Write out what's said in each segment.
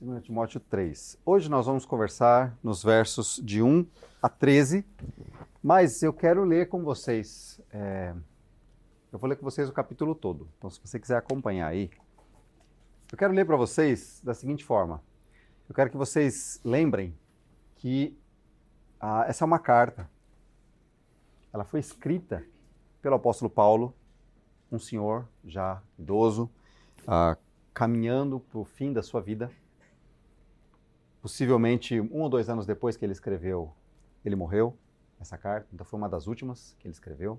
2 Timóteo 3. Hoje nós vamos conversar nos versos de 1 a 13, mas eu quero ler com vocês. É, eu vou ler com vocês o capítulo todo. Então, se você quiser acompanhar aí, eu quero ler para vocês da seguinte forma. Eu quero que vocês lembrem que ah, essa é uma carta. Ela foi escrita pelo apóstolo Paulo, um senhor já idoso, ah, caminhando para o fim da sua vida. Possivelmente um ou dois anos depois que ele escreveu, ele morreu, essa carta. Então foi uma das últimas que ele escreveu.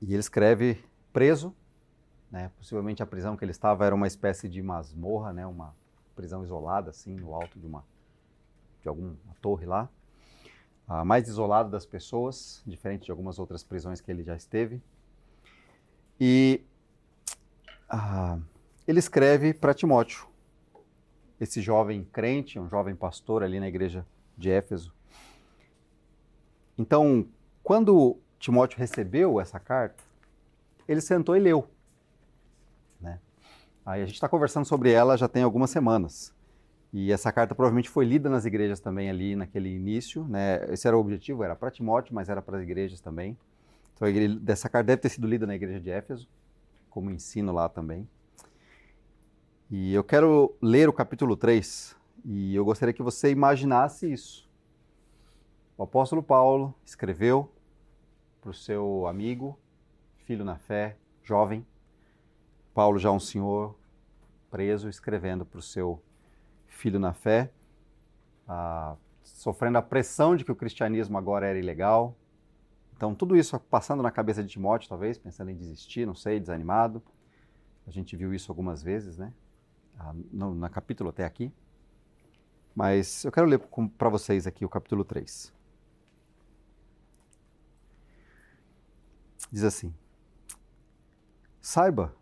E ele escreve preso, né? possivelmente a prisão que ele estava era uma espécie de masmorra, né? uma prisão isolada, assim, no alto de uma de alguma torre lá. a mais isolado das pessoas, diferente de algumas outras prisões que ele já esteve. E ah, ele escreve para Timóteo, esse jovem crente, um jovem pastor ali na igreja de Éfeso. Então, quando Timóteo recebeu essa carta, ele sentou e leu. Né? Aí a gente está conversando sobre ela já tem algumas semanas. E essa carta provavelmente foi lida nas igrejas também ali naquele início. Né? Esse era o objetivo, era para Timóteo, mas era para as igrejas também. Então, igreja, dessa carta deve ter sido lida na igreja de Éfeso, como ensino lá também. E eu quero ler o capítulo 3 e eu gostaria que você imaginasse isso. O apóstolo Paulo escreveu para o seu amigo, filho na fé, jovem, Paulo já um senhor preso, escrevendo para o seu filho na fé, sofrendo a pressão de que o cristianismo agora era ilegal. Então, tudo isso passando na cabeça de Timóteo, talvez, pensando em desistir, não sei, desanimado. A gente viu isso algumas vezes, né? No, no capítulo até aqui. Mas eu quero ler para vocês aqui o capítulo 3. Diz assim: Saiba,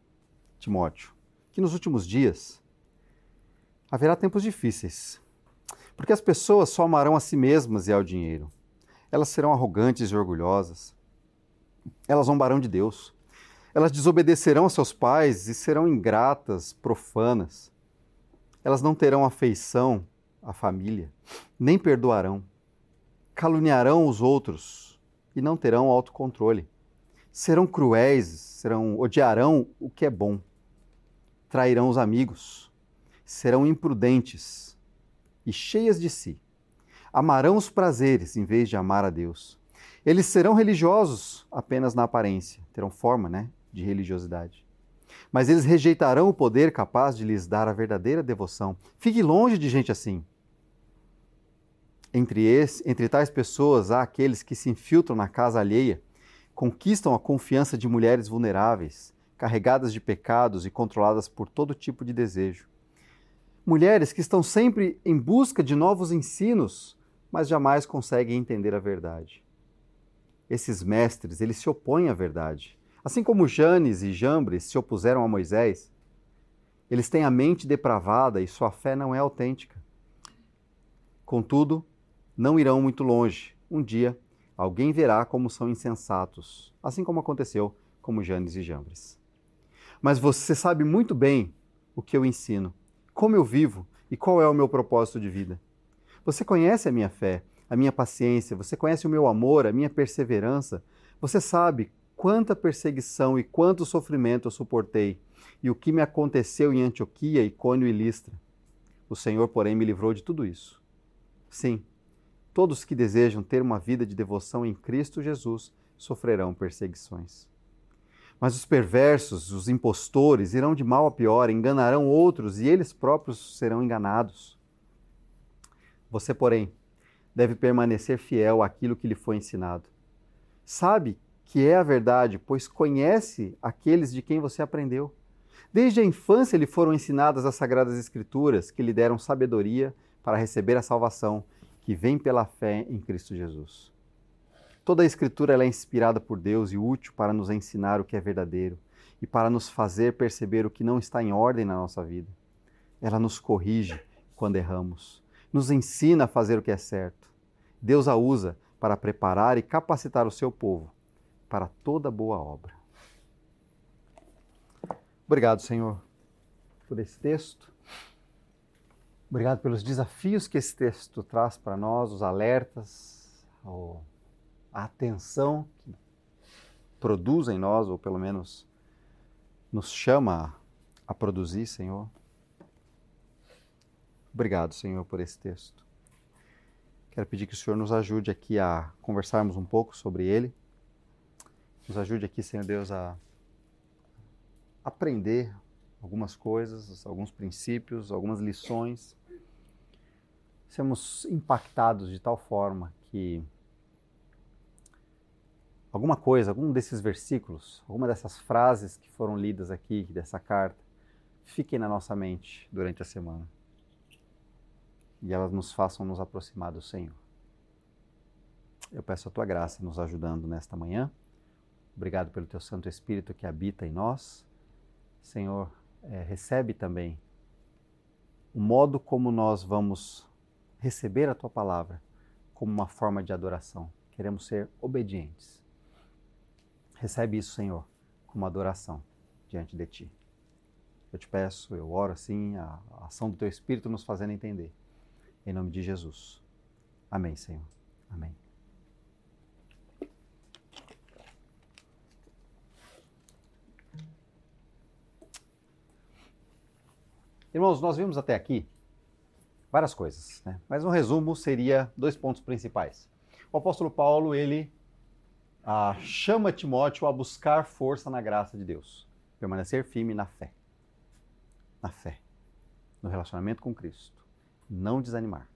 Timóteo, que nos últimos dias haverá tempos difíceis, porque as pessoas só amarão a si mesmas e ao dinheiro. Elas serão arrogantes e orgulhosas. Elas zombarão de Deus elas desobedecerão a seus pais e serão ingratas, profanas. Elas não terão afeição à família, nem perdoarão. Caluniarão os outros e não terão autocontrole. Serão cruéis, serão odiarão o que é bom. Trairão os amigos. Serão imprudentes e cheias de si. Amarão os prazeres em vez de amar a Deus. Eles serão religiosos apenas na aparência, terão forma, né, de religiosidade. Mas eles rejeitarão o poder capaz de lhes dar a verdadeira devoção. Fique longe de gente assim. Entre, esse, entre tais pessoas há aqueles que se infiltram na casa alheia, conquistam a confiança de mulheres vulneráveis, carregadas de pecados e controladas por todo tipo de desejo. Mulheres que estão sempre em busca de novos ensinos, mas jamais conseguem entender a verdade. Esses mestres, eles se opõem à verdade Assim como Janes e Jambres se opuseram a Moisés, eles têm a mente depravada e sua fé não é autêntica. Contudo, não irão muito longe. Um dia, alguém verá como são insensatos, assim como aconteceu com Janes e Jambres. Mas você sabe muito bem o que eu ensino, como eu vivo e qual é o meu propósito de vida. Você conhece a minha fé, a minha paciência, você conhece o meu amor, a minha perseverança. Você sabe quanta perseguição e quanto sofrimento eu suportei, e o que me aconteceu em Antioquia, Icônio e Listra. O Senhor, porém, me livrou de tudo isso. Sim, todos que desejam ter uma vida de devoção em Cristo Jesus sofrerão perseguições. Mas os perversos, os impostores, irão de mal a pior, enganarão outros e eles próprios serão enganados. Você, porém, deve permanecer fiel àquilo que lhe foi ensinado. Sabe que é a verdade, pois conhece aqueles de quem você aprendeu. Desde a infância lhe foram ensinadas as sagradas escrituras, que lhe deram sabedoria para receber a salvação que vem pela fé em Cristo Jesus. Toda a escritura é inspirada por Deus e útil para nos ensinar o que é verdadeiro e para nos fazer perceber o que não está em ordem na nossa vida. Ela nos corrige quando erramos, nos ensina a fazer o que é certo. Deus a usa para preparar e capacitar o seu povo para toda boa obra. Obrigado, Senhor, por esse texto. Obrigado pelos desafios que esse texto traz para nós, os alertas, a atenção que produz em nós, ou pelo menos nos chama a produzir, Senhor. Obrigado, Senhor, por esse texto. Quero pedir que o Senhor nos ajude aqui a conversarmos um pouco sobre ele. Nos ajude aqui, Senhor Deus, a aprender algumas coisas, alguns princípios, algumas lições sermos impactados de tal forma que alguma coisa, algum desses versículos, alguma dessas frases que foram lidas aqui, dessa carta, fiquem na nossa mente durante a semana. E elas nos façam nos aproximar do Senhor. Eu peço a tua graça nos ajudando nesta manhã. Obrigado pelo teu Santo Espírito que habita em nós. Senhor, é, recebe também o modo como nós vamos receber a tua palavra como uma forma de adoração. Queremos ser obedientes. Recebe isso, Senhor, como adoração diante de ti. Eu te peço, eu oro assim, a ação do teu Espírito nos fazendo entender. Em nome de Jesus. Amém, Senhor. Amém. Irmãos, nós vimos até aqui várias coisas, né? mas um resumo seria dois pontos principais. O apóstolo Paulo, ele ah, chama Timóteo a buscar força na graça de Deus, permanecer firme na fé. Na fé, no relacionamento com Cristo. Não desanimar.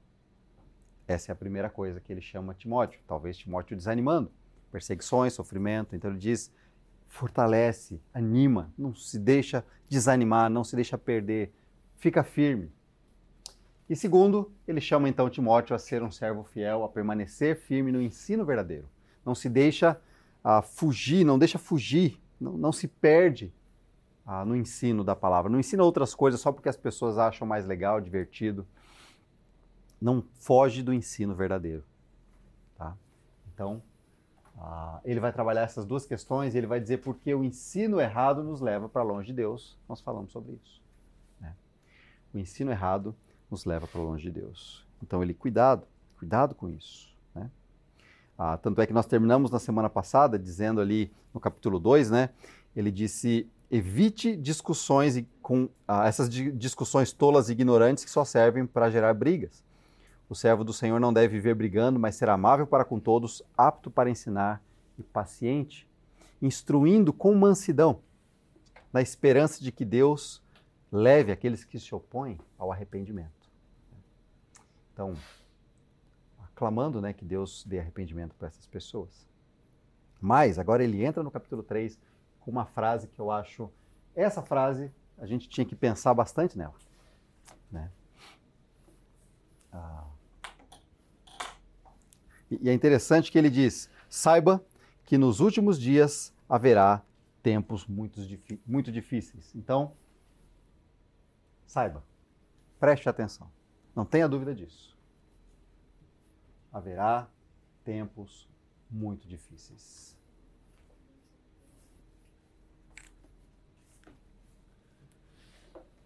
Essa é a primeira coisa que ele chama Timóteo. Talvez Timóteo desanimando. Perseguições, sofrimento. Então ele diz: fortalece, anima, não se deixa desanimar, não se deixa perder. Fica firme, e segundo, ele chama então Timóteo a ser um servo fiel, a permanecer firme no ensino verdadeiro. Não se deixa uh, fugir, não deixa fugir, não, não se perde uh, no ensino da palavra. Não ensina outras coisas só porque as pessoas acham mais legal, divertido. Não foge do ensino verdadeiro. Tá? Então, uh, ele vai trabalhar essas duas questões e ele vai dizer por que o ensino errado nos leva para longe de Deus. Nós falamos sobre isso. O ensino errado nos leva para longe de Deus. Então ele, cuidado, cuidado com isso. Né? Ah, tanto é que nós terminamos na semana passada dizendo ali no capítulo 2, né? Ele disse: evite discussões com ah, essas discussões tolas e ignorantes que só servem para gerar brigas. O servo do Senhor não deve viver brigando, mas ser amável para com todos, apto para ensinar e paciente, instruindo com mansidão, na esperança de que Deus leve aqueles que se opõem ao arrependimento. Então, clamando né, que Deus dê arrependimento para essas pessoas. Mas, agora ele entra no capítulo 3 com uma frase que eu acho. Essa frase a gente tinha que pensar bastante nela. Né? Ah. E é interessante que ele diz: saiba que nos últimos dias haverá tempos muito, muito difíceis. Então, saiba, preste atenção. Não tenha dúvida disso. Haverá tempos muito difíceis.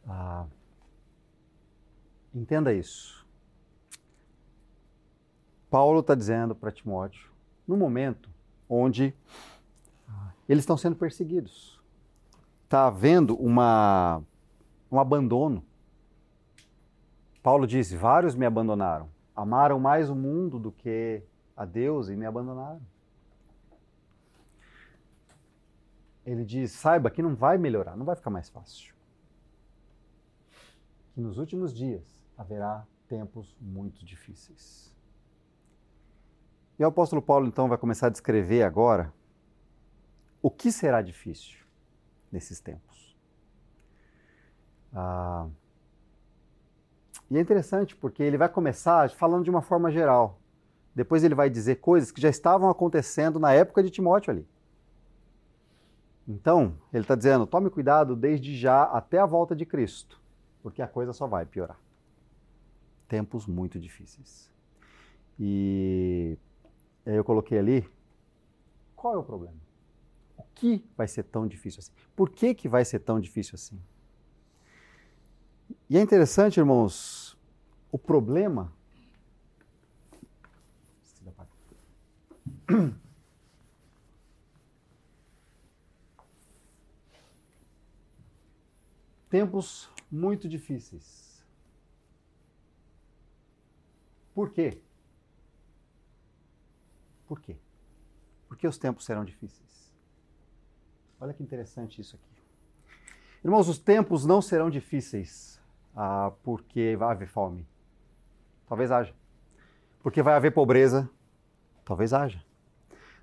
Ah, entenda isso. Paulo está dizendo para Timóteo, no momento onde eles estão sendo perseguidos, está havendo uma, um abandono Paulo disse: Vários me abandonaram, amaram mais o mundo do que a Deus e me abandonaram. Ele diz: Saiba que não vai melhorar, não vai ficar mais fácil. Que nos últimos dias haverá tempos muito difíceis. E o apóstolo Paulo então vai começar a descrever agora o que será difícil nesses tempos. Ah, e é interessante porque ele vai começar falando de uma forma geral. Depois ele vai dizer coisas que já estavam acontecendo na época de Timóteo ali. Então, ele está dizendo: tome cuidado desde já até a volta de Cristo, porque a coisa só vai piorar. Tempos muito difíceis. E aí eu coloquei ali: qual é o problema? O que vai ser tão difícil assim? Por que, que vai ser tão difícil assim? E é interessante, irmãos, o problema. Tempos muito difíceis. Por quê? Por quê? Porque os tempos serão difíceis. Olha que interessante isso aqui. Irmãos, os tempos não serão difíceis ah, porque vai haver fome. Talvez haja. Porque vai haver pobreza. Talvez haja.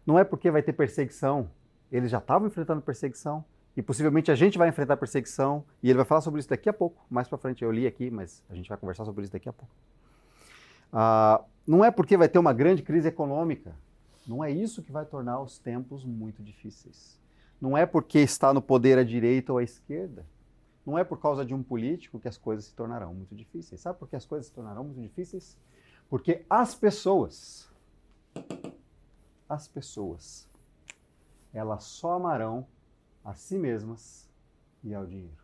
Não é porque vai ter perseguição. Eles já estavam enfrentando perseguição. E possivelmente a gente vai enfrentar perseguição. E ele vai falar sobre isso daqui a pouco. Mais para frente eu li aqui, mas a gente vai conversar sobre isso daqui a pouco. Ah, não é porque vai ter uma grande crise econômica. Não é isso que vai tornar os tempos muito difíceis. Não é porque está no poder à direita ou à esquerda. Não é por causa de um político que as coisas se tornarão muito difíceis. Sabe por que as coisas se tornarão muito difíceis? Porque as pessoas, as pessoas, elas só amarão a si mesmas e ao dinheiro.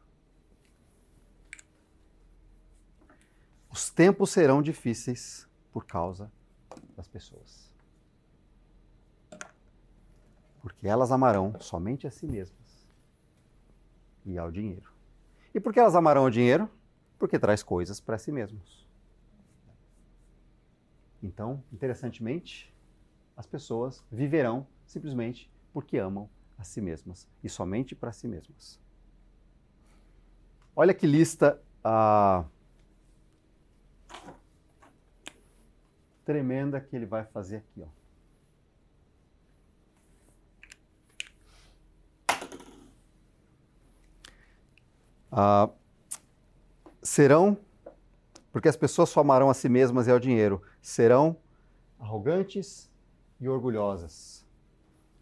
Os tempos serão difíceis por causa das pessoas. Porque elas amarão somente a si mesmas e ao dinheiro. E por que elas amarão o dinheiro? Porque traz coisas para si mesmos. Então, interessantemente, as pessoas viverão simplesmente porque amam a si mesmas e somente para si mesmas. Olha que lista ah, tremenda que ele vai fazer aqui, ó. Ah, serão, porque as pessoas só amarão a si mesmas e ao dinheiro, serão arrogantes e orgulhosas.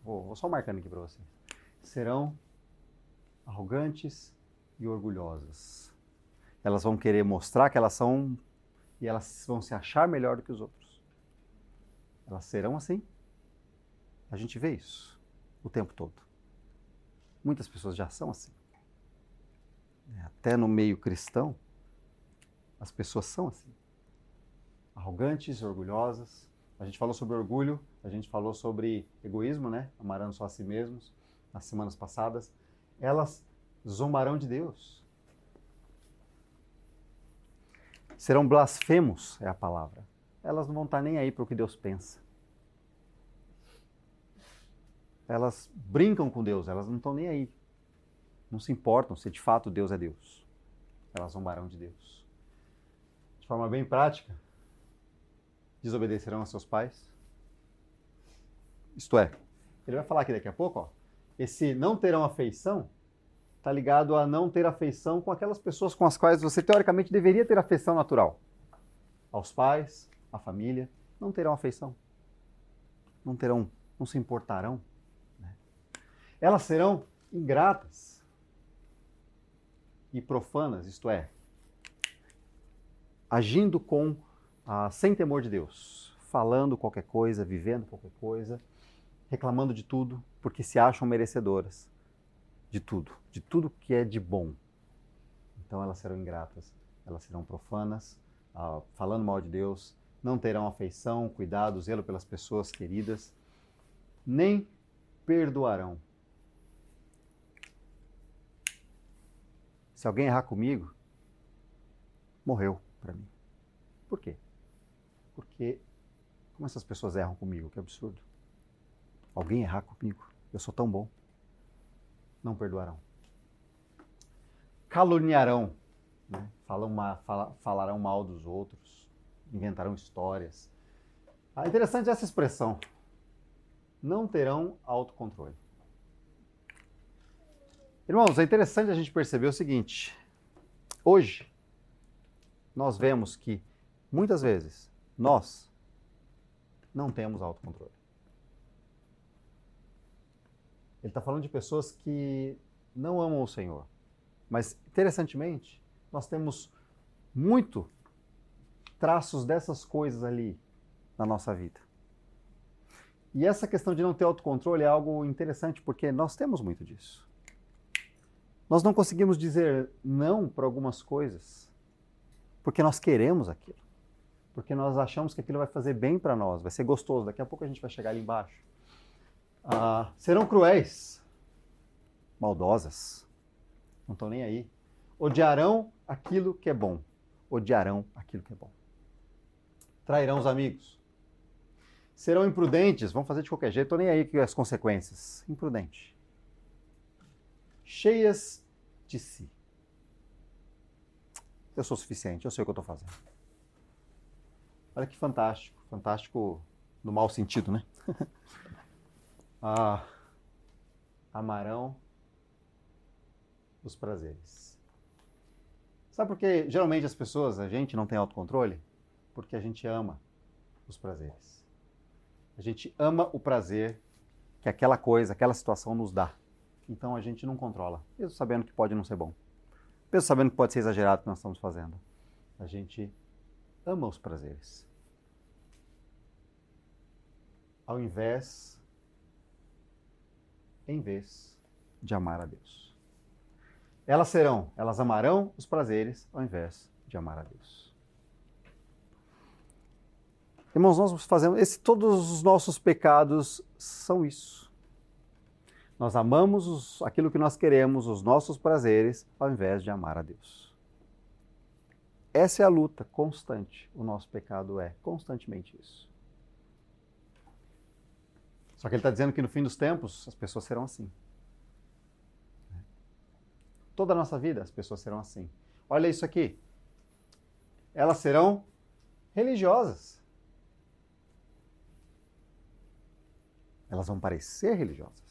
Vou, vou só marcando aqui para você. Serão arrogantes e orgulhosas. Elas vão querer mostrar que elas são e elas vão se achar melhor do que os outros. Elas serão assim. A gente vê isso o tempo todo. Muitas pessoas já são assim. É, até no meio cristão, as pessoas são assim. Arrogantes, orgulhosas. A gente falou sobre orgulho, a gente falou sobre egoísmo, né? Amarando só a si mesmos nas semanas passadas. Elas zombarão de Deus. Serão blasfemos, é a palavra. Elas não vão estar nem aí para o que Deus pensa. Elas brincam com Deus, elas não estão nem aí não se importam se de fato Deus é Deus. Elas zombarão de Deus. De forma bem prática, desobedecerão a seus pais. Isto é, ele vai falar aqui daqui a pouco, ó, esse não terão afeição está ligado a não ter afeição com aquelas pessoas com as quais você teoricamente deveria ter afeição natural. Aos pais, à família, não terão afeição. Não terão, não se importarão. Né? Elas serão ingratas e profanas, isto é, agindo com ah, sem temor de Deus, falando qualquer coisa, vivendo qualquer coisa, reclamando de tudo, porque se acham merecedoras de tudo, de tudo que é de bom. Então elas serão ingratas, elas serão profanas, ah, falando mal de Deus, não terão afeição, cuidado, zelo pelas pessoas queridas, nem perdoarão Se alguém errar comigo, morreu para mim. Por quê? Porque como essas pessoas erram comigo? Que absurdo. Alguém errar comigo? Eu sou tão bom. Não perdoarão. Caluniarão. Né? Falam uma, fala, falarão mal dos outros. Inventarão histórias. Ah, interessante essa expressão. Não terão autocontrole. Irmãos, é interessante a gente perceber o seguinte: hoje, nós vemos que, muitas vezes, nós não temos autocontrole. Ele está falando de pessoas que não amam o Senhor. Mas, interessantemente, nós temos muito traços dessas coisas ali na nossa vida. E essa questão de não ter autocontrole é algo interessante porque nós temos muito disso. Nós não conseguimos dizer não para algumas coisas porque nós queremos aquilo. porque nós achamos que aquilo vai fazer bem para nós, vai ser gostoso. Daqui a pouco a gente vai chegar ali embaixo. Ah, serão cruéis, maldosas, não estão nem aí. Odiarão aquilo que é bom, odiarão aquilo que é bom. Trairão os amigos. Serão imprudentes, vão fazer de qualquer jeito, estou nem aí com as consequências. Imprudente. Cheias de si. Eu sou suficiente, eu sei o que eu estou fazendo. Olha que fantástico. Fantástico no mau sentido, né? ah, amarão os prazeres. Sabe por que geralmente as pessoas, a gente não tem autocontrole? Porque a gente ama os prazeres. A gente ama o prazer que aquela coisa, aquela situação nos dá. Então a gente não controla, mesmo sabendo que pode não ser bom. Mesmo sabendo que pode ser exagerado o que nós estamos fazendo. A gente ama os prazeres. Ao invés, em vez de amar a Deus. Elas serão, elas amarão os prazeres ao invés de amar a Deus. Irmãos, nós fazemos, esse, todos os nossos pecados são isso. Nós amamos os, aquilo que nós queremos, os nossos prazeres, ao invés de amar a Deus. Essa é a luta constante. O nosso pecado é constantemente isso. Só que ele está dizendo que no fim dos tempos as pessoas serão assim. Toda a nossa vida as pessoas serão assim. Olha isso aqui. Elas serão religiosas. Elas vão parecer religiosas.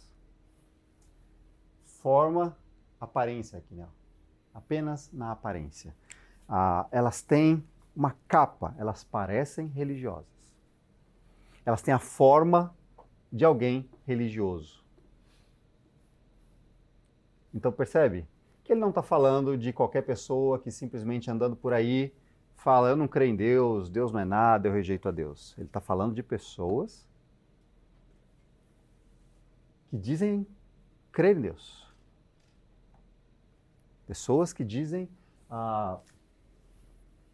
Forma, aparência aqui, né? Apenas na aparência. Ah, elas têm uma capa, elas parecem religiosas. Elas têm a forma de alguém religioso. Então percebe que ele não está falando de qualquer pessoa que simplesmente andando por aí fala eu não creio em Deus, Deus não é nada, eu rejeito a Deus. Ele está falando de pessoas que dizem crer em Deus. Pessoas que dizem, ah,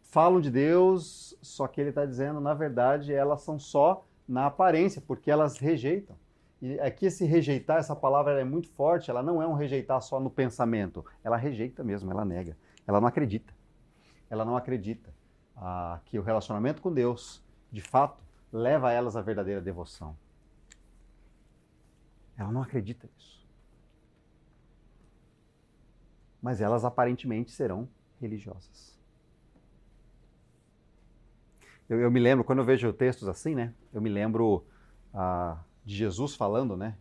falam de Deus, só que ele está dizendo, na verdade, elas são só na aparência, porque elas rejeitam. E aqui esse rejeitar, essa palavra é muito forte, ela não é um rejeitar só no pensamento, ela rejeita mesmo, ela nega, ela não acredita. Ela não acredita ah, que o relacionamento com Deus, de fato, leva a elas a verdadeira devoção. Ela não acredita nisso. Mas elas aparentemente serão religiosas. Eu, eu, me lembro, quando eu vejo textos assim, né? Eu me lembro ah, de Jesus falando, né?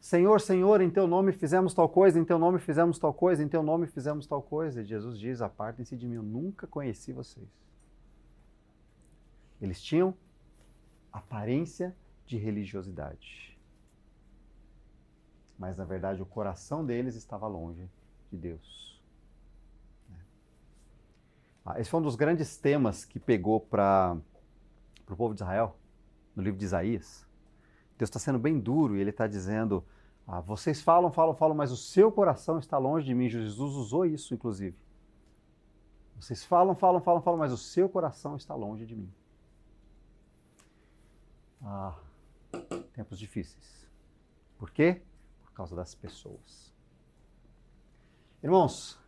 Senhor, Senhor, em teu nome fizemos tal coisa, em teu nome fizemos tal coisa, em teu nome fizemos tal coisa. E Jesus diz: Apartem-se de mim, eu nunca conheci vocês. Eles tinham aparência de religiosidade. Mas na verdade o coração deles estava longe de Deus. Ah, esse foi um dos grandes temas que pegou para o povo de Israel, no livro de Isaías. Deus está sendo bem duro e ele está dizendo: ah, vocês falam, falam, falam, mas o seu coração está longe de mim. Jesus usou isso, inclusive. Vocês falam, falam, falam, falam, mas o seu coração está longe de mim. Ah, tempos difíceis. Por quê? Por causa das pessoas. Irmãos,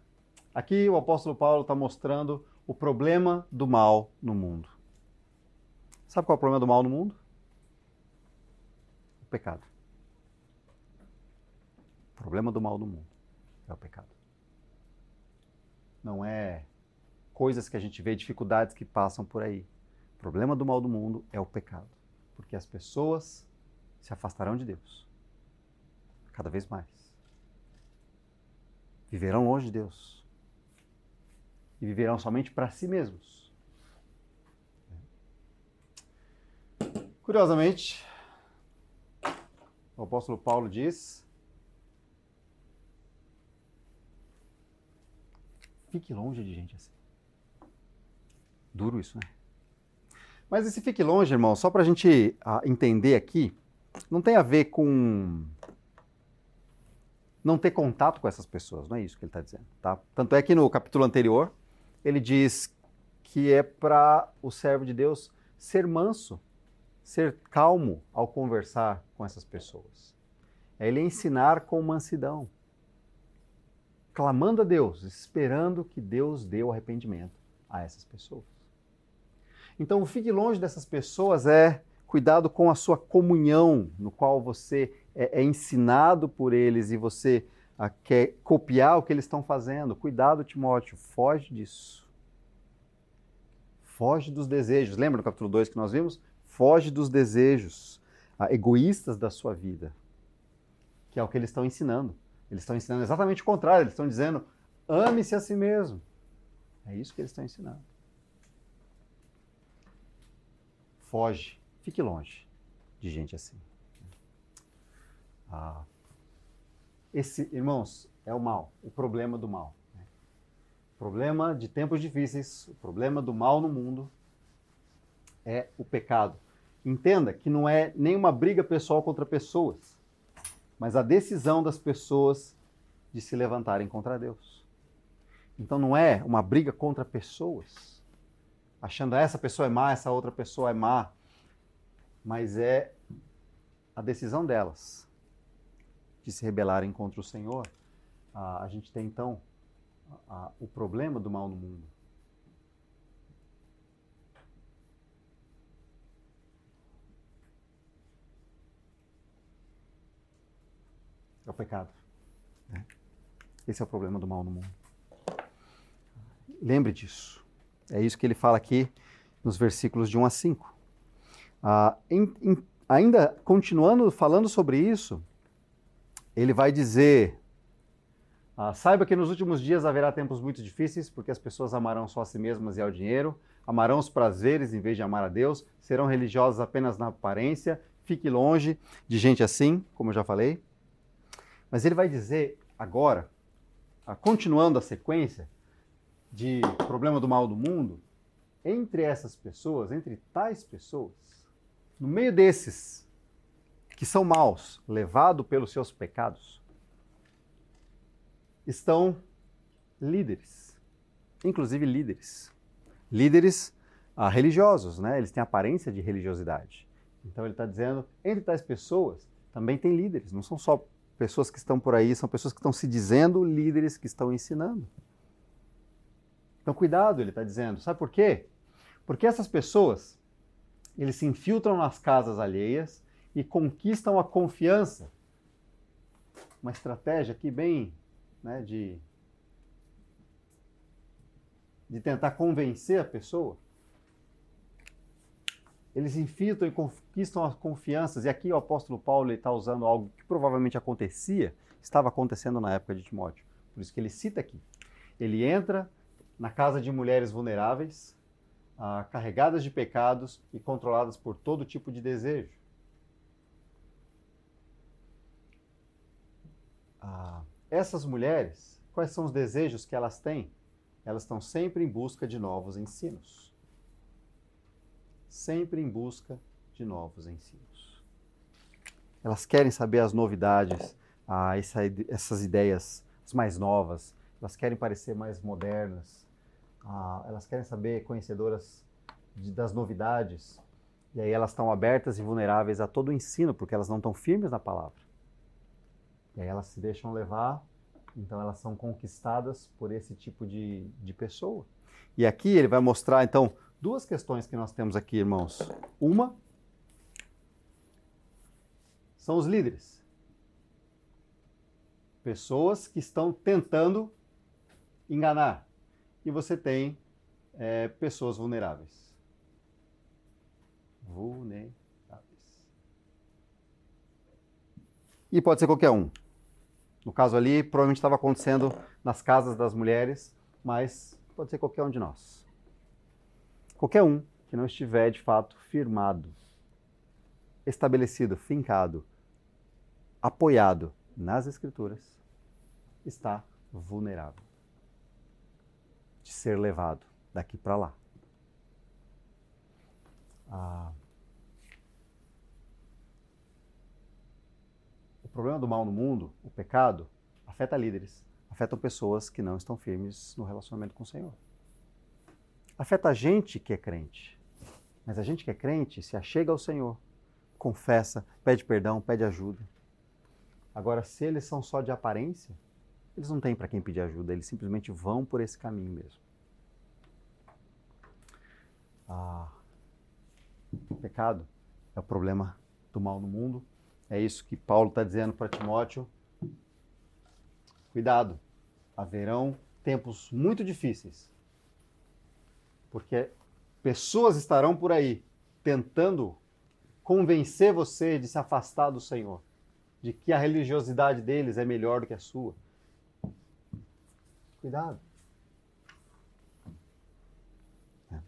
Aqui o apóstolo Paulo está mostrando o problema do mal no mundo. Sabe qual é o problema do mal no mundo? O pecado. O problema do mal no mundo é o pecado. Não é coisas que a gente vê, dificuldades que passam por aí. O problema do mal do mundo é o pecado. Porque as pessoas se afastarão de Deus cada vez mais. Viverão longe de Deus e viverão somente para si mesmos. Curiosamente, o apóstolo Paulo diz: fique longe de gente assim. Duro isso, né? Mas esse fique longe, irmão, só para a gente uh, entender aqui, não tem a ver com não ter contato com essas pessoas, não é isso que ele está dizendo, tá? Tanto é que no capítulo anterior, ele diz que é para o servo de Deus ser manso, ser calmo ao conversar com essas pessoas. É ele ensinar com mansidão, clamando a Deus, esperando que Deus dê o arrependimento a essas pessoas. Então, fique longe dessas pessoas é cuidado com a sua comunhão, no qual você é, é ensinado por eles e você a, quer copiar o que eles estão fazendo. Cuidado, Timóteo, foge disso. Foge dos desejos. Lembra no capítulo 2 que nós vimos? Foge dos desejos a, egoístas da sua vida, que é o que eles estão ensinando. Eles estão ensinando exatamente o contrário. Eles estão dizendo: ame-se a si mesmo. É isso que eles estão ensinando. Foge, fique longe de gente assim. Ah, esse, irmãos, é o mal, o problema do mal. Né? O problema de tempos difíceis, o problema do mal no mundo é o pecado. Entenda que não é nenhuma briga pessoal contra pessoas, mas a decisão das pessoas de se levantarem contra Deus. Então não é uma briga contra pessoas, achando essa pessoa é má, essa outra pessoa é má, mas é a decisão delas de se rebelarem contra o Senhor, a, gente tem então o problema do mal no mundo. É o pecado. Né? Esse é o problema do mal no mundo. Lembre disso. É isso que ele fala aqui nos versículos de 1 a 5. Ah, em, em, ainda continuando falando sobre isso, ele vai dizer: ah, Saiba que nos últimos dias haverá tempos muito difíceis, porque as pessoas amarão só a si mesmas e ao dinheiro, amarão os prazeres em vez de amar a Deus, serão religiosos apenas na aparência, fique longe de gente assim, como eu já falei. Mas ele vai dizer agora, ah, continuando a sequência de problema do mal do mundo, entre essas pessoas, entre tais pessoas, no meio desses que são maus, levados pelos seus pecados, estão líderes, inclusive líderes. Líderes ah, religiosos, né? eles têm aparência de religiosidade. Então ele está dizendo, entre tais pessoas também tem líderes, não são só pessoas que estão por aí, são pessoas que estão se dizendo líderes que estão ensinando. Então cuidado, ele está dizendo. Sabe por quê? Porque essas pessoas, eles se infiltram nas casas alheias, e conquistam a confiança. Uma estratégia aqui bem né, de, de tentar convencer a pessoa. Eles infiltram e conquistam as confianças. E aqui o apóstolo Paulo está usando algo que provavelmente acontecia, estava acontecendo na época de Timóteo. Por isso que ele cita aqui. Ele entra na casa de mulheres vulneráveis, ah, carregadas de pecados e controladas por todo tipo de desejo. Ah, essas mulheres, quais são os desejos que elas têm? Elas estão sempre em busca de novos ensinos. Sempre em busca de novos ensinos. Elas querem saber as novidades, ah, essa, essas ideias as mais novas, elas querem parecer mais modernas, ah, elas querem saber conhecedoras de, das novidades, e aí elas estão abertas e vulneráveis a todo o ensino, porque elas não estão firmes na palavra. E aí elas se deixam levar, então elas são conquistadas por esse tipo de, de pessoa. E aqui ele vai mostrar, então, duas questões que nós temos aqui, irmãos. Uma são os líderes. Pessoas que estão tentando enganar. E você tem é, pessoas vulneráveis. Vulneráveis. E pode ser qualquer um. No caso ali, provavelmente estava acontecendo nas casas das mulheres, mas pode ser qualquer um de nós. Qualquer um que não estiver de fato firmado, estabelecido, fincado, apoiado nas Escrituras, está vulnerável de ser levado daqui para lá. Ah, problema do mal no mundo, o pecado, afeta líderes, afeta pessoas que não estão firmes no relacionamento com o Senhor. afeta a gente que é crente. Mas a gente que é crente se achega ao Senhor, confessa, pede perdão, pede ajuda. Agora, se eles são só de aparência, eles não têm para quem pedir ajuda, eles simplesmente vão por esse caminho mesmo. Ah, o pecado é o problema do mal no mundo. É isso que Paulo está dizendo para Timóteo. Cuidado, haverão tempos muito difíceis, porque pessoas estarão por aí tentando convencer você de se afastar do Senhor, de que a religiosidade deles é melhor do que a sua. Cuidado. É.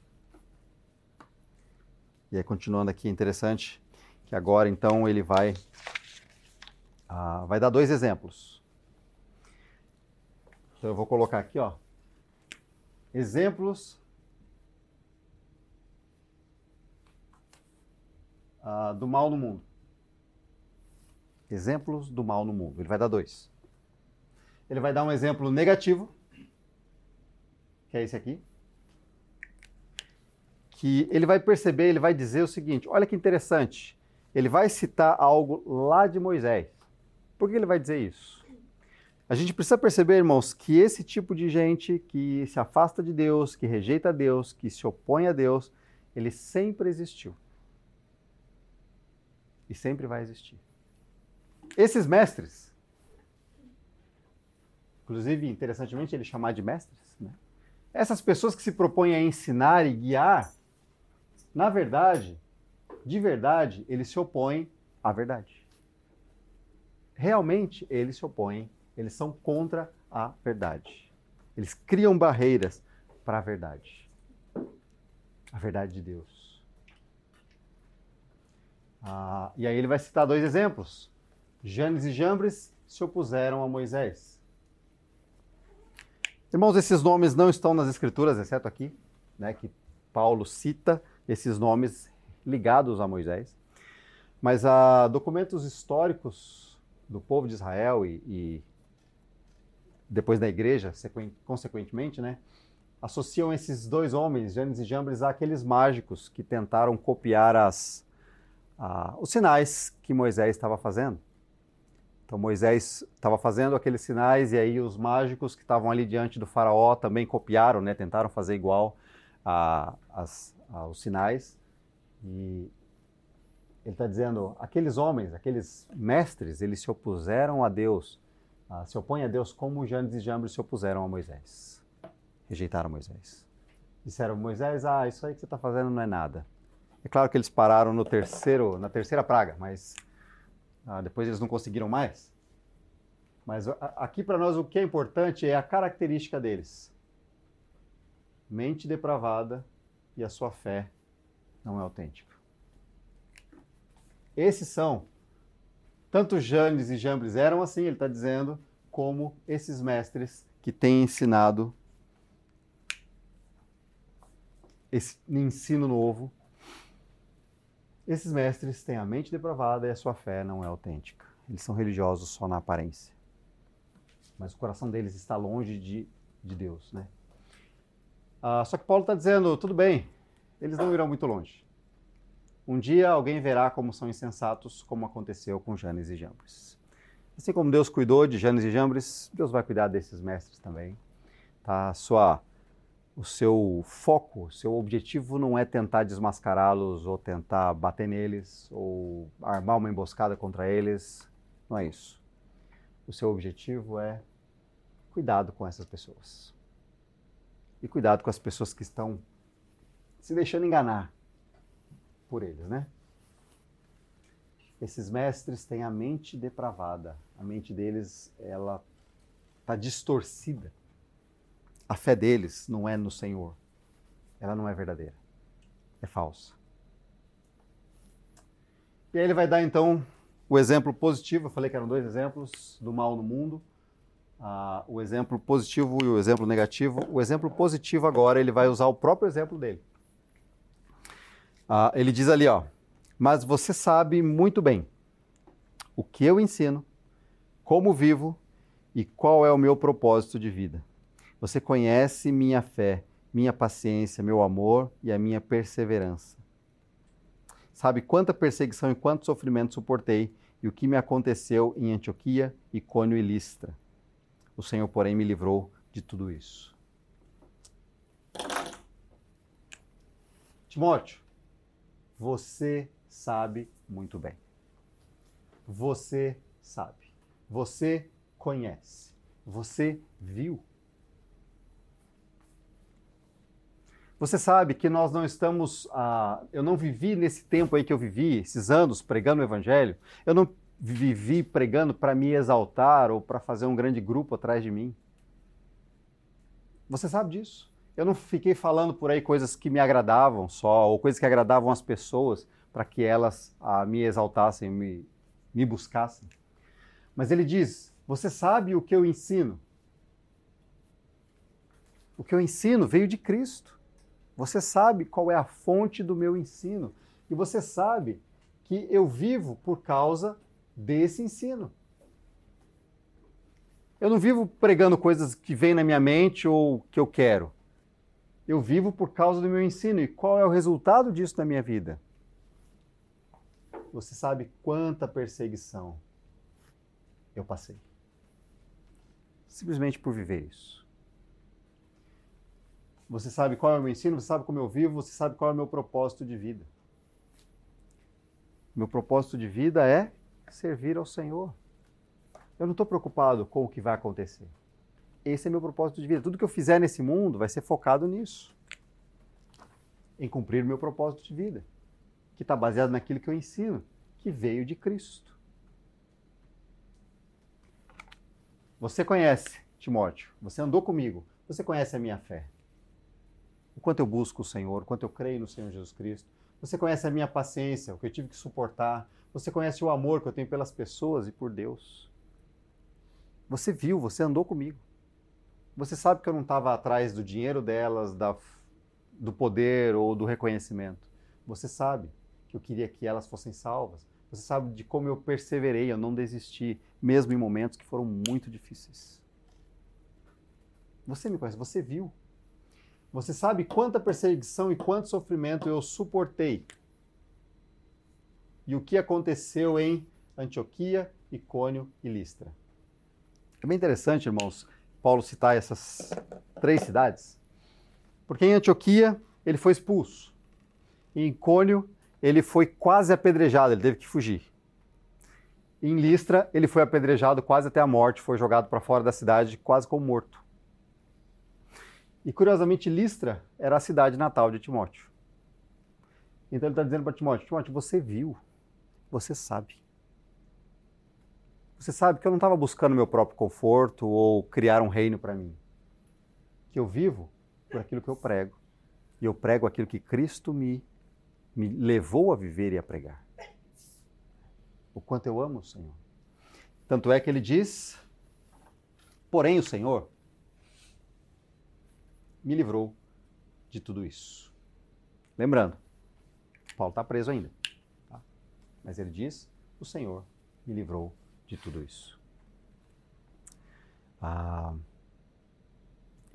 E aí, continuando aqui, interessante que agora então ele vai, uh, vai dar dois exemplos. Então eu vou colocar aqui, ó, exemplos uh, do mal no mundo. Exemplos do mal no mundo. Ele vai dar dois. Ele vai dar um exemplo negativo, que é esse aqui. Que ele vai perceber, ele vai dizer o seguinte: olha que interessante. Ele vai citar algo lá de Moisés. Por que ele vai dizer isso? A gente precisa perceber, irmãos, que esse tipo de gente que se afasta de Deus, que rejeita Deus, que se opõe a Deus, ele sempre existiu e sempre vai existir. Esses mestres, inclusive, interessantemente, ele chamar de mestres, né? essas pessoas que se propõem a ensinar e guiar, na verdade, de verdade, eles se opõem à verdade. Realmente, eles se opõem, eles são contra a verdade. Eles criam barreiras para a verdade. A verdade de Deus. Ah, e aí ele vai citar dois exemplos. Janes e Jambres se opuseram a Moisés. Irmãos, esses nomes não estão nas escrituras, exceto aqui, né, que Paulo cita esses nomes ligados a Moisés. Mas há ah, documentos históricos do povo de Israel e, e depois da igreja, consequentemente, né, associam esses dois homens, Janes e Jambres, àqueles mágicos que tentaram copiar as, ah, os sinais que Moisés estava fazendo. Então Moisés estava fazendo aqueles sinais e aí os mágicos que estavam ali diante do faraó também copiaram, né, tentaram fazer igual a, as, aos sinais. E ele está dizendo, aqueles homens, aqueles mestres, eles se opuseram a Deus, ah, se opõem a Deus como Janes e Jambres se opuseram a Moisés. Rejeitaram Moisés. Disseram, Moisés, ah, isso aí que você está fazendo não é nada. É claro que eles pararam no terceiro, na terceira praga, mas ah, depois eles não conseguiram mais. Mas aqui para nós o que é importante é a característica deles: mente depravada e a sua fé não é autêntica. Esses são, tanto Janes e Jambres eram assim, ele está dizendo, como esses mestres que têm ensinado esse ensino novo esses mestres têm a mente depravada e a sua fé não é autêntica. Eles são religiosos só na aparência. Mas o coração deles está longe de, de Deus, né? Ah, só que Paulo está dizendo, tudo bem, eles não irão muito longe. Um dia alguém verá como são insensatos, como aconteceu com Janes e Jambres. Assim como Deus cuidou de Janes e Jambres, Deus vai cuidar desses mestres também. Tá? Sua o seu foco, seu objetivo não é tentar desmascará-los ou tentar bater neles ou armar uma emboscada contra eles. Não é isso. O seu objetivo é cuidado com essas pessoas. E cuidado com as pessoas que estão se deixando enganar por eles, né? Esses mestres têm a mente depravada. A mente deles, ela está distorcida a fé deles não é no Senhor. Ela não é verdadeira. É falsa. E aí ele vai dar então o exemplo positivo. Eu falei que eram dois exemplos do mal no mundo. Ah, o exemplo positivo e o exemplo negativo. O exemplo positivo agora ele vai usar o próprio exemplo dele. Ah, ele diz ali, ó, mas você sabe muito bem o que eu ensino, como vivo e qual é o meu propósito de vida. Você conhece minha fé minha paciência, meu amor e a minha perseverança. Sabe quanta perseguição e quanto sofrimento suportei e o que me aconteceu em Antioquia, Icônio e Listra. O Senhor, porém, me livrou de tudo isso. Timóteo, você sabe muito bem. Você sabe. Você conhece. Você viu. Você sabe que nós não estamos. Ah, eu não vivi nesse tempo aí que eu vivi, esses anos pregando o Evangelho, eu não vivi pregando para me exaltar ou para fazer um grande grupo atrás de mim. Você sabe disso. Eu não fiquei falando por aí coisas que me agradavam só, ou coisas que agradavam as pessoas, para que elas ah, me exaltassem, me, me buscassem. Mas ele diz: Você sabe o que eu ensino? O que eu ensino veio de Cristo. Você sabe qual é a fonte do meu ensino. E você sabe que eu vivo por causa desse ensino. Eu não vivo pregando coisas que vêm na minha mente ou que eu quero. Eu vivo por causa do meu ensino. E qual é o resultado disso na minha vida? Você sabe quanta perseguição eu passei. Simplesmente por viver isso. Você sabe qual é o meu ensino, você sabe como eu vivo, você sabe qual é o meu propósito de vida. Meu propósito de vida é servir ao Senhor. Eu não estou preocupado com o que vai acontecer. Esse é meu propósito de vida. Tudo que eu fizer nesse mundo vai ser focado nisso em cumprir o meu propósito de vida, que está baseado naquilo que eu ensino, que veio de Cristo. Você conhece, Timóteo, você andou comigo, você conhece a minha fé o quanto eu busco o Senhor, o quanto eu creio no Senhor Jesus Cristo. Você conhece a minha paciência, o que eu tive que suportar. Você conhece o amor que eu tenho pelas pessoas e por Deus. Você viu, você andou comigo. Você sabe que eu não estava atrás do dinheiro delas, da, do poder ou do reconhecimento. Você sabe que eu queria que elas fossem salvas. Você sabe de como eu perseverei, eu não desisti, mesmo em momentos que foram muito difíceis. Você me conhece, você viu. Você sabe quanta perseguição e quanto sofrimento eu suportei. E o que aconteceu em Antioquia, Icônio e Listra. É bem interessante, irmãos, Paulo citar essas três cidades. Porque em Antioquia ele foi expulso. Em Icônio ele foi quase apedrejado, ele teve que fugir. Em Listra ele foi apedrejado quase até a morte, foi jogado para fora da cidade quase como morto. E curiosamente, Listra era a cidade natal de Timóteo. Então ele está dizendo para Timóteo: Timóteo, você viu, você sabe. Você sabe que eu não estava buscando meu próprio conforto ou criar um reino para mim. Que eu vivo por aquilo que eu prego. E eu prego aquilo que Cristo me, me levou a viver e a pregar. O quanto eu amo o Senhor. Tanto é que ele diz: Porém, o Senhor me livrou de tudo isso. Lembrando, Paulo está preso ainda. Tá? Mas ele diz: O Senhor me livrou de tudo isso. Ah,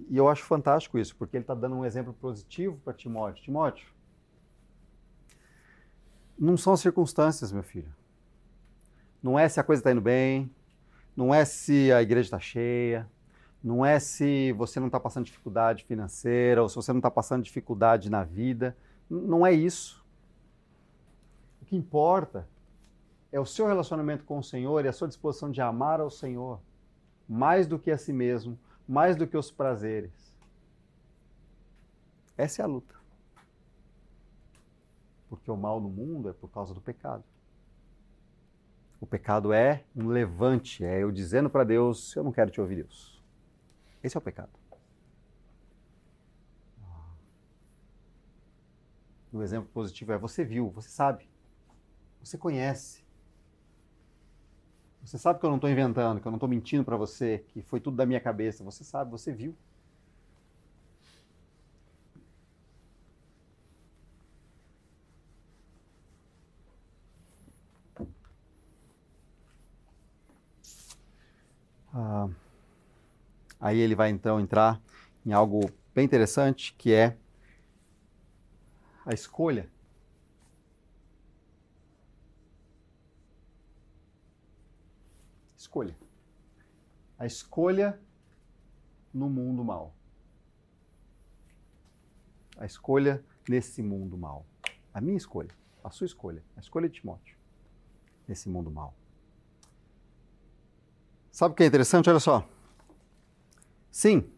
e eu acho fantástico isso, porque ele está dando um exemplo positivo para Timóteo. Timóteo, não são as circunstâncias, meu filho. Não é se a coisa está indo bem, não é se a igreja está cheia, não é se você não está passando dificuldade financeira ou se você não está passando dificuldade na vida. Não é isso. O que importa é o seu relacionamento com o Senhor e a sua disposição de amar ao Senhor mais do que a si mesmo, mais do que os prazeres. Essa é a luta. Porque o mal no mundo é por causa do pecado. O pecado é um levante, é eu dizendo para Deus: eu não quero te ouvir, Deus. Esse é o pecado. O exemplo positivo é você viu, você sabe, você conhece. Você sabe que eu não estou inventando, que eu não estou mentindo para você, que foi tudo da minha cabeça. Você sabe, você viu. Ah. Aí ele vai então entrar em algo bem interessante que é a escolha. Escolha. A escolha no mundo mal. A escolha nesse mundo mal. A minha escolha, a sua escolha, a escolha de Timóteo nesse mundo mal. Sabe o que é interessante? Olha só. Sim.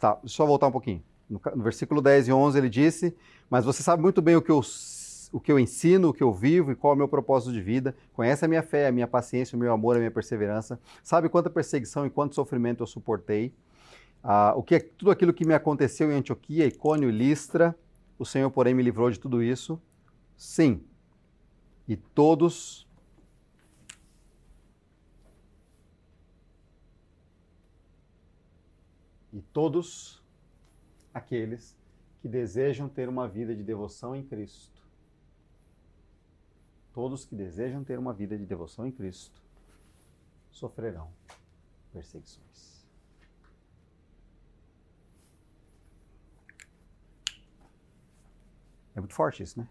Tá, deixa eu voltar um pouquinho. No, versículo 10 e 11 ele disse: Mas você sabe muito bem o que, eu, o que eu ensino, o que eu vivo e qual é o meu propósito de vida. Conhece a minha fé, a minha paciência, o meu amor, a minha perseverança. Sabe quanta perseguição e quanto sofrimento eu suportei. Ah, o que é tudo aquilo que me aconteceu em Antioquia, Icônio Listra. O Senhor, porém, me livrou de tudo isso. Sim. E todos e todos aqueles que desejam ter uma vida de devoção em Cristo. Todos que desejam ter uma vida de devoção em Cristo sofrerão perseguições. É muito forte isso, né?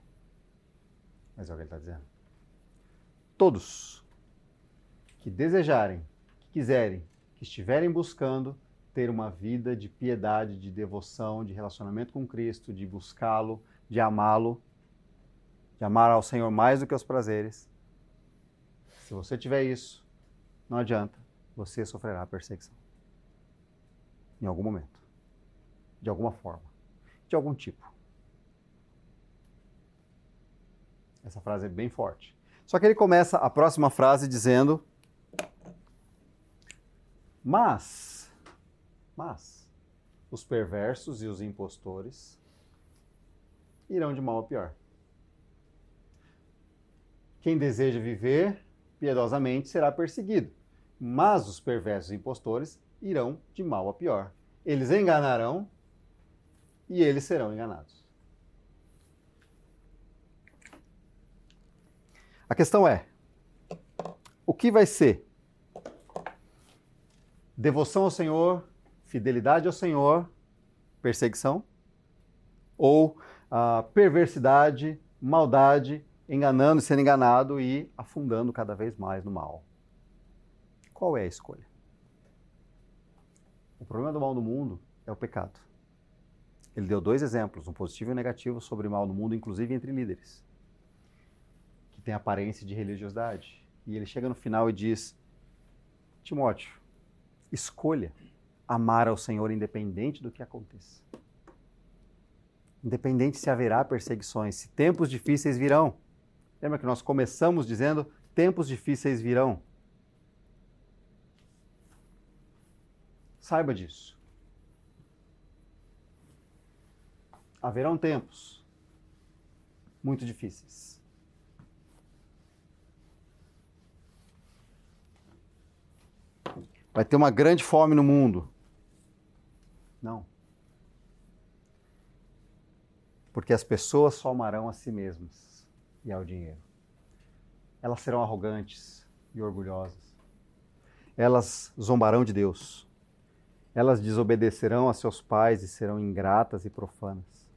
Mas é o que ele está dizendo. Todos que desejarem, que quiserem, que estiverem buscando ter uma vida de piedade, de devoção, de relacionamento com Cristo, de buscá-lo, de amá-lo, de amar ao Senhor mais do que os prazeres. Se você tiver isso, não adianta, você sofrerá perseguição. Em algum momento. De alguma forma. De algum tipo. Essa frase é bem forte. Só que ele começa a próxima frase dizendo: Mas mas os perversos e os impostores irão de mal a pior. Quem deseja viver piedosamente será perseguido, mas os perversos impostores irão de mal a pior. Eles enganarão e eles serão enganados. A questão é: o que vai ser devoção ao Senhor fidelidade ao Senhor, perseguição, ou a perversidade, maldade, enganando e sendo enganado e afundando cada vez mais no mal. Qual é a escolha? O problema do mal no mundo é o pecado. Ele deu dois exemplos, um positivo e um negativo, sobre o mal no mundo, inclusive entre líderes, que tem aparência de religiosidade. E ele chega no final e diz: Timóteo, escolha amar ao Senhor independente do que aconteça. Independente se haverá perseguições, se tempos difíceis virão. Lembra que nós começamos dizendo: tempos difíceis virão. Saiba disso. Haverão tempos muito difíceis. Vai ter uma grande fome no mundo. Não. Porque as pessoas só amarão a si mesmas e ao dinheiro. Elas serão arrogantes e orgulhosas. Elas zombarão de Deus. Elas desobedecerão a seus pais e serão ingratas e profanas.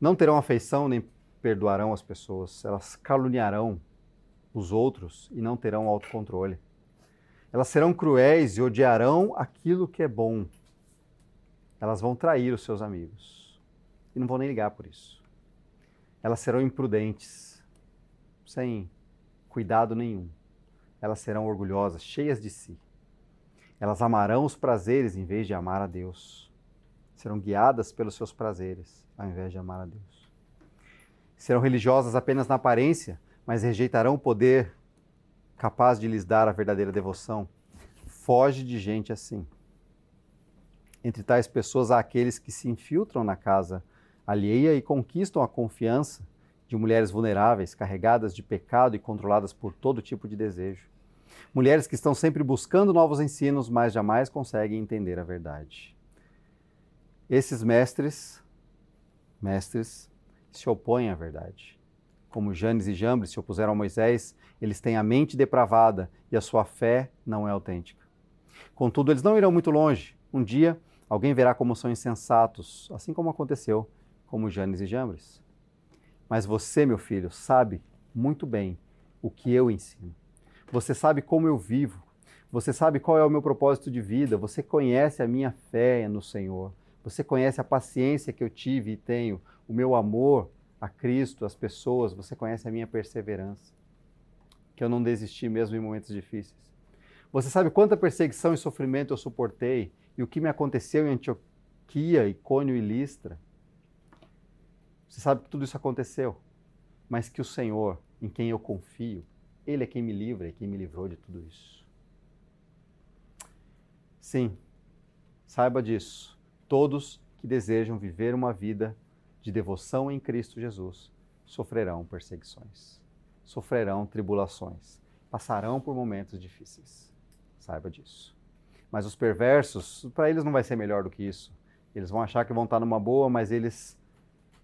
Não terão afeição nem perdoarão as pessoas. Elas caluniarão os outros e não terão autocontrole. Elas serão cruéis e odiarão aquilo que é bom elas vão trair os seus amigos e não vão nem ligar por isso. Elas serão imprudentes, sem cuidado nenhum. Elas serão orgulhosas, cheias de si. Elas amarão os prazeres em vez de amar a Deus. Serão guiadas pelos seus prazeres ao invés de amar a Deus. Serão religiosas apenas na aparência, mas rejeitarão o poder capaz de lhes dar a verdadeira devoção. Foge de gente assim. Entre tais pessoas há aqueles que se infiltram na casa alheia e conquistam a confiança de mulheres vulneráveis, carregadas de pecado e controladas por todo tipo de desejo. Mulheres que estão sempre buscando novos ensinos, mas jamais conseguem entender a verdade. Esses mestres, mestres, se opõem à verdade. Como Janes e Jambres se opuseram a Moisés, eles têm a mente depravada e a sua fé não é autêntica. Contudo, eles não irão muito longe. Um dia, Alguém verá como são insensatos, assim como aconteceu com Janes e Jambres. Mas você, meu filho, sabe muito bem o que eu ensino. Você sabe como eu vivo. Você sabe qual é o meu propósito de vida. Você conhece a minha fé no Senhor. Você conhece a paciência que eu tive e tenho, o meu amor a Cristo, as pessoas. Você conhece a minha perseverança. Que eu não desisti mesmo em momentos difíceis. Você sabe quanta perseguição e sofrimento eu suportei e o que me aconteceu em Antioquia, Icônio e Listra. Você sabe que tudo isso aconteceu, mas que o Senhor, em quem eu confio, Ele é quem me livra e quem me livrou de tudo isso. Sim, saiba disso. Todos que desejam viver uma vida de devoção em Cristo Jesus sofrerão perseguições, sofrerão tribulações, passarão por momentos difíceis. Saiba disso. Mas os perversos, para eles não vai ser melhor do que isso. Eles vão achar que vão estar numa boa, mas eles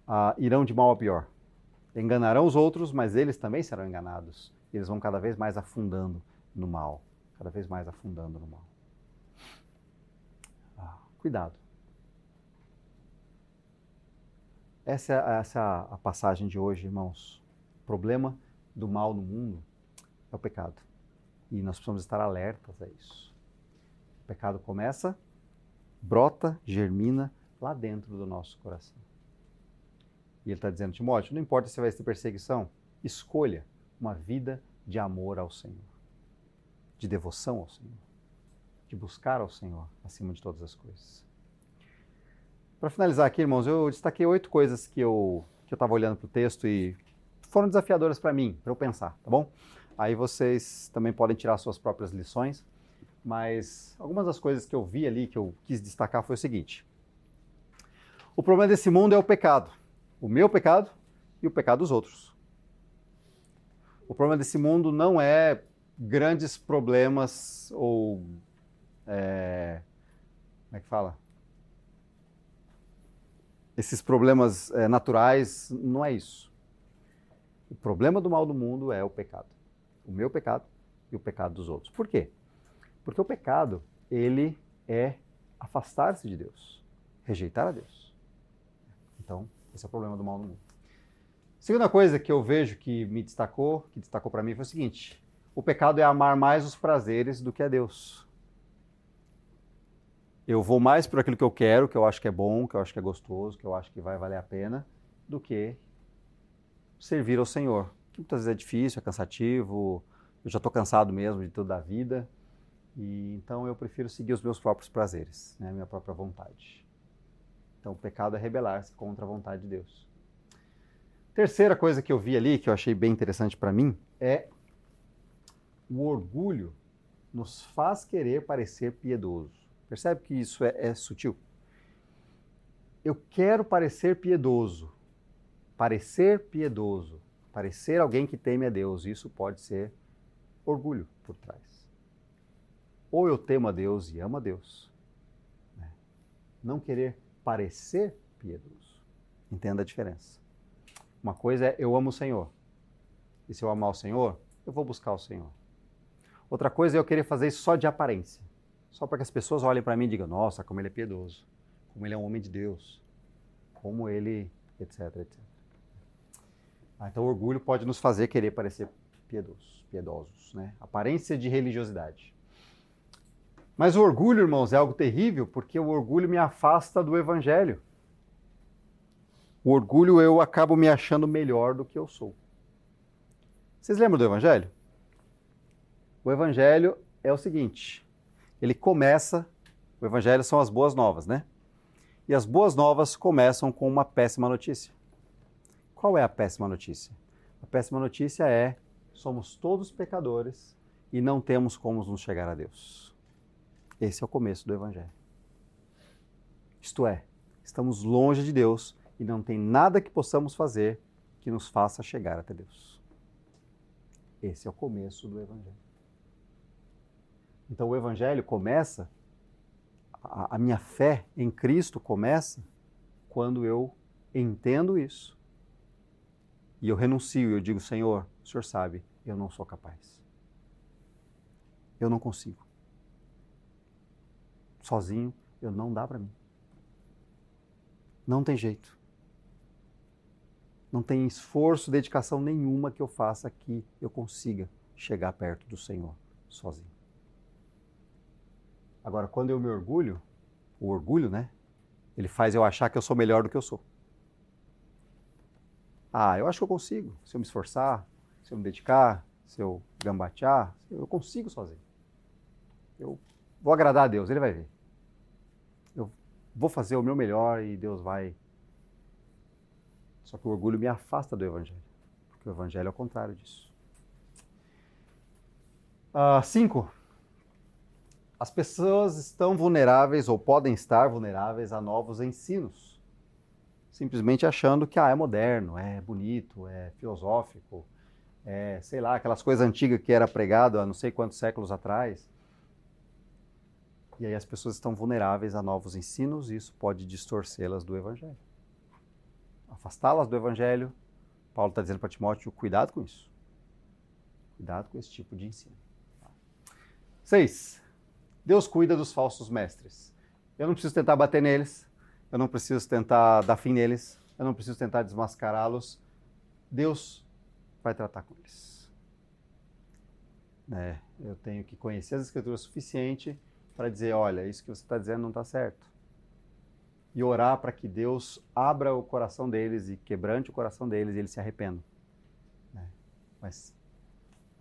ah, irão de mal a pior. Enganarão os outros, mas eles também serão enganados. Eles vão cada vez mais afundando no mal. Cada vez mais afundando no mal. Ah, cuidado. Essa, é, essa é a passagem de hoje, irmãos. O problema do mal no mundo é o pecado. E nós precisamos estar alertas a isso. O pecado começa, brota, germina lá dentro do nosso coração. E ele está dizendo, Timóteo, não importa se vai ter perseguição, escolha uma vida de amor ao Senhor, de devoção ao Senhor, de buscar ao Senhor acima de todas as coisas. Para finalizar aqui, irmãos, eu destaquei oito coisas que eu que eu estava olhando para o texto e foram desafiadoras para mim, para eu pensar, tá bom? Aí vocês também podem tirar suas próprias lições, mas algumas das coisas que eu vi ali, que eu quis destacar, foi o seguinte: o problema desse mundo é o pecado, o meu pecado e o pecado dos outros. O problema desse mundo não é grandes problemas ou. É, como é que fala? Esses problemas é, naturais, não é isso. O problema do mal do mundo é o pecado o meu pecado e o pecado dos outros. Por quê? Porque o pecado, ele é afastar-se de Deus, rejeitar a Deus. Então, esse é o problema do mal no mundo. Segunda coisa que eu vejo que me destacou, que destacou para mim foi o seguinte: o pecado é amar mais os prazeres do que a Deus. Eu vou mais por aquilo que eu quero, que eu acho que é bom, que eu acho que é gostoso, que eu acho que vai valer a pena, do que servir ao Senhor que muitas vezes é difícil, é cansativo, eu já estou cansado mesmo de toda a vida, e então eu prefiro seguir os meus próprios prazeres, né, minha própria vontade. Então o pecado é rebelar-se contra a vontade de Deus. Terceira coisa que eu vi ali, que eu achei bem interessante para mim, é o orgulho nos faz querer parecer piedoso. Percebe que isso é, é sutil? Eu quero parecer piedoso. Parecer piedoso parecer alguém que teme a Deus. Isso pode ser orgulho por trás. Ou eu temo a Deus e amo a Deus. Né? Não querer parecer piedoso. Entenda a diferença. Uma coisa é eu amo o Senhor. E se eu amar o Senhor, eu vou buscar o Senhor. Outra coisa é eu querer fazer isso só de aparência. Só para que as pessoas olhem para mim e digam: nossa, como ele é piedoso. Como ele é um homem de Deus. Como ele. etc, etc. Ah, então, o orgulho pode nos fazer querer parecer piedosos, piedosos, né? Aparência de religiosidade. Mas o orgulho, irmãos, é algo terrível porque o orgulho me afasta do evangelho. O orgulho eu acabo me achando melhor do que eu sou. Vocês lembram do evangelho? O evangelho é o seguinte: ele começa, o evangelho são as boas novas, né? E as boas novas começam com uma péssima notícia. Qual é a péssima notícia? A péssima notícia é: somos todos pecadores e não temos como nos chegar a Deus. Esse é o começo do Evangelho. Isto é, estamos longe de Deus e não tem nada que possamos fazer que nos faça chegar até Deus. Esse é o começo do Evangelho. Então o Evangelho começa, a, a minha fé em Cristo começa quando eu entendo isso e eu renuncio, eu digo, Senhor, o Senhor sabe, eu não sou capaz. Eu não consigo. Sozinho, eu não dá para mim. Não tem jeito. Não tem esforço, dedicação nenhuma que eu faça que eu consiga chegar perto do Senhor sozinho. Agora, quando eu me orgulho, o orgulho, né? Ele faz eu achar que eu sou melhor do que eu sou. Ah, eu acho que eu consigo. Se eu me esforçar, se eu me dedicar, se eu gambatear, eu consigo sozinho. Eu vou agradar a Deus, Ele vai ver. Vou fazer o meu melhor e Deus vai. Só que o orgulho me afasta do Evangelho. Porque o Evangelho é o contrário disso. Uh, cinco. As pessoas estão vulneráveis ou podem estar vulneráveis a novos ensinos. Simplesmente achando que ah, é moderno, é bonito, é filosófico, é, sei lá, aquelas coisas antigas que era pregado há não sei quantos séculos atrás. E aí as pessoas estão vulneráveis a novos ensinos e isso pode distorcê-las do Evangelho. Afastá-las do Evangelho, Paulo está dizendo para Timóteo, cuidado com isso. Cuidado com esse tipo de ensino. Seis, Deus cuida dos falsos mestres. Eu não preciso tentar bater neles, eu não preciso tentar dar fim neles, eu não preciso tentar desmascará-los. Deus vai tratar com eles. É, eu tenho que conhecer as escrituras suficiente para dizer, olha, isso que você está dizendo não está certo. E orar para que Deus abra o coração deles e quebrante o coração deles e eles se arrependam. É, mas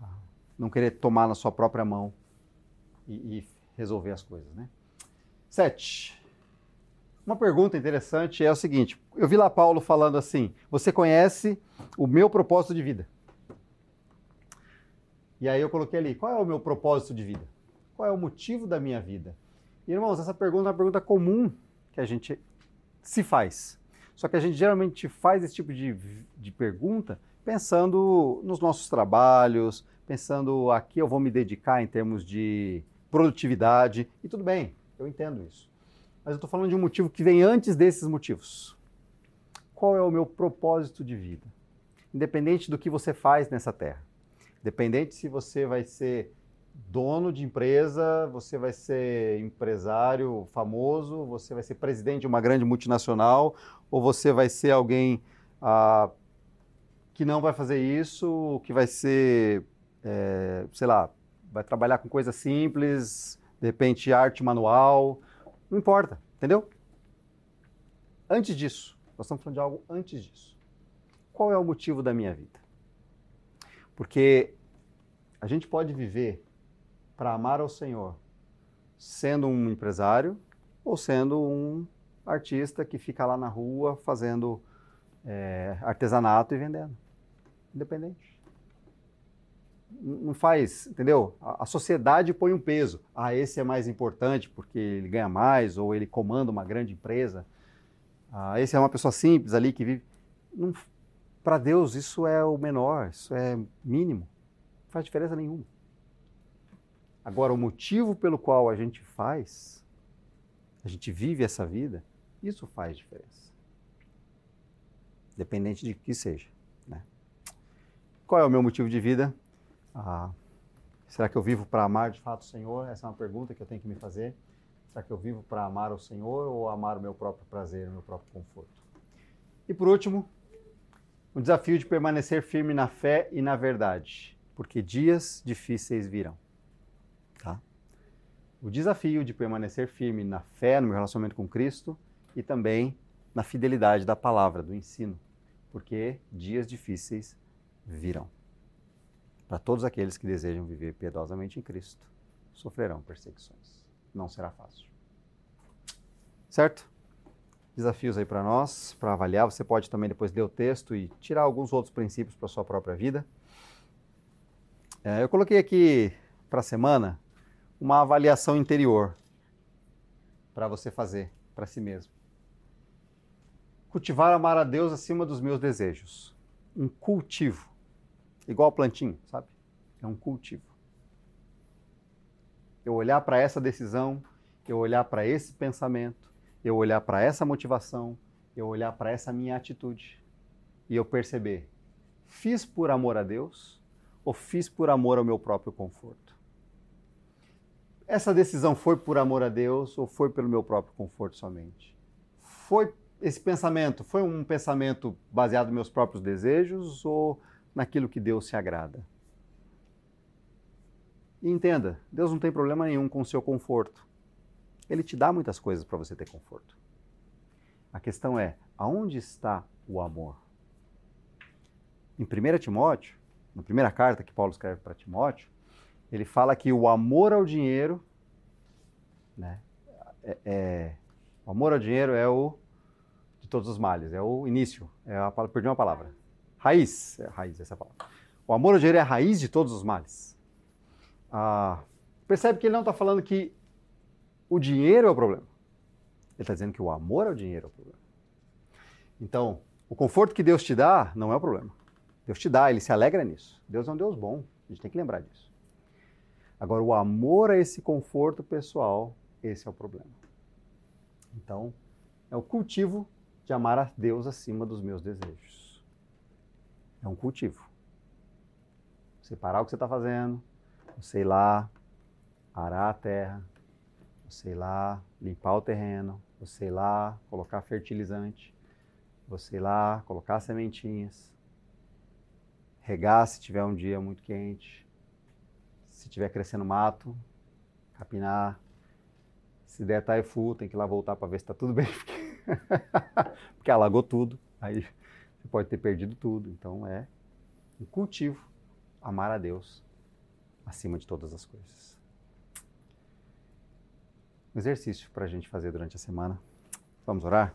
ah, não querer tomar na sua própria mão e, e resolver as coisas, né? Sete. Uma pergunta interessante é o seguinte: eu vi lá Paulo falando assim: você conhece o meu propósito de vida? E aí eu coloquei ali: qual é o meu propósito de vida? Qual é o motivo da minha vida? Irmãos, essa pergunta é uma pergunta comum que a gente se faz. Só que a gente geralmente faz esse tipo de, de pergunta pensando nos nossos trabalhos, pensando a que eu vou me dedicar em termos de produtividade, e tudo bem, eu entendo isso. Mas eu estou falando de um motivo que vem antes desses motivos. Qual é o meu propósito de vida? Independente do que você faz nessa terra. Independente se você vai ser dono de empresa, você vai ser empresário famoso, você vai ser presidente de uma grande multinacional, ou você vai ser alguém ah, que não vai fazer isso, que vai ser, é, sei lá, vai trabalhar com coisa simples, de repente arte manual, não importa, entendeu? Antes disso, nós estamos falando de algo antes disso. Qual é o motivo da minha vida? Porque a gente pode viver para amar ao Senhor sendo um empresário ou sendo um artista que fica lá na rua fazendo é, artesanato e vendendo. Independente não faz, entendeu? A, sociedade põe um peso. Ah, esse é mais importante porque ele ganha mais ou ele comanda uma grande empresa. Ah, esse é uma pessoa simples ali que vive. Para Deus isso é o menor, isso é mínimo. Não faz diferença nenhuma. Agora, o motivo pelo qual a gente faz, a gente vive essa vida, isso faz diferença. Dependente de que seja. Né? Qual é o meu motivo de vida? Ah, será que eu vivo para amar de fato o Senhor? Essa é uma pergunta que eu tenho que me fazer. Será que eu vivo para amar o Senhor ou amar o meu próprio prazer, o meu próprio conforto? E por último, o desafio de permanecer firme na fé e na verdade, porque dias difíceis virão. O desafio de permanecer firme na fé, no meu relacionamento com Cristo e também na fidelidade da palavra, do ensino, porque dias difíceis virão para todos aqueles que desejam viver piedosamente em Cristo, sofrerão perseguições. Não será fácil. Certo? Desafios aí para nós, para avaliar. Você pode também depois ler o texto e tirar alguns outros princípios para sua própria vida. É, eu coloquei aqui para a semana uma avaliação interior para você fazer para si mesmo. Cultivar amar a Deus acima dos meus desejos. Um cultivo igual plantinho, sabe? É um cultivo. Eu olhar para essa decisão, eu olhar para esse pensamento, eu olhar para essa motivação, eu olhar para essa minha atitude e eu perceber, fiz por amor a Deus ou fiz por amor ao meu próprio conforto? Essa decisão foi por amor a Deus ou foi pelo meu próprio conforto somente? Foi esse pensamento foi um pensamento baseado nos meus próprios desejos ou naquilo que Deus se agrada? E entenda, Deus não tem problema nenhum com o seu conforto. Ele te dá muitas coisas para você ter conforto. A questão é, aonde está o amor? Em 1 Timóteo, na primeira carta que Paulo escreve para Timóteo, ele fala que o amor ao dinheiro, né, é, é, o amor ao dinheiro é o de todos os males, é o início, é a, perdi uma palavra, raiz, é raiz essa palavra. O amor ao dinheiro é a raiz de todos os males. Ah, percebe que ele não está falando que o dinheiro é o problema. Ele está dizendo que o amor ao dinheiro é o problema. Então, o conforto que Deus te dá não é o problema. Deus te dá, ele se alegra nisso. Deus é um Deus bom, a gente tem que lembrar disso. Agora, o amor a esse conforto pessoal, esse é o problema. Então, é o cultivo de amar a Deus acima dos meus desejos. É um cultivo. Separar o que você está fazendo, você ir lá, arar a terra, você ir lá, limpar o terreno, você ir lá, colocar fertilizante, você ir lá, colocar sementinhas, regar se tiver um dia muito quente, se tiver crescendo mato, capinar, se der taifu, tem que ir lá voltar para ver se está tudo bem, porque, alagou tudo, aí você pode ter perdido tudo. Então é um cultivo amar a Deus acima de todas as coisas. Um exercício para a gente fazer durante a semana. Vamos orar?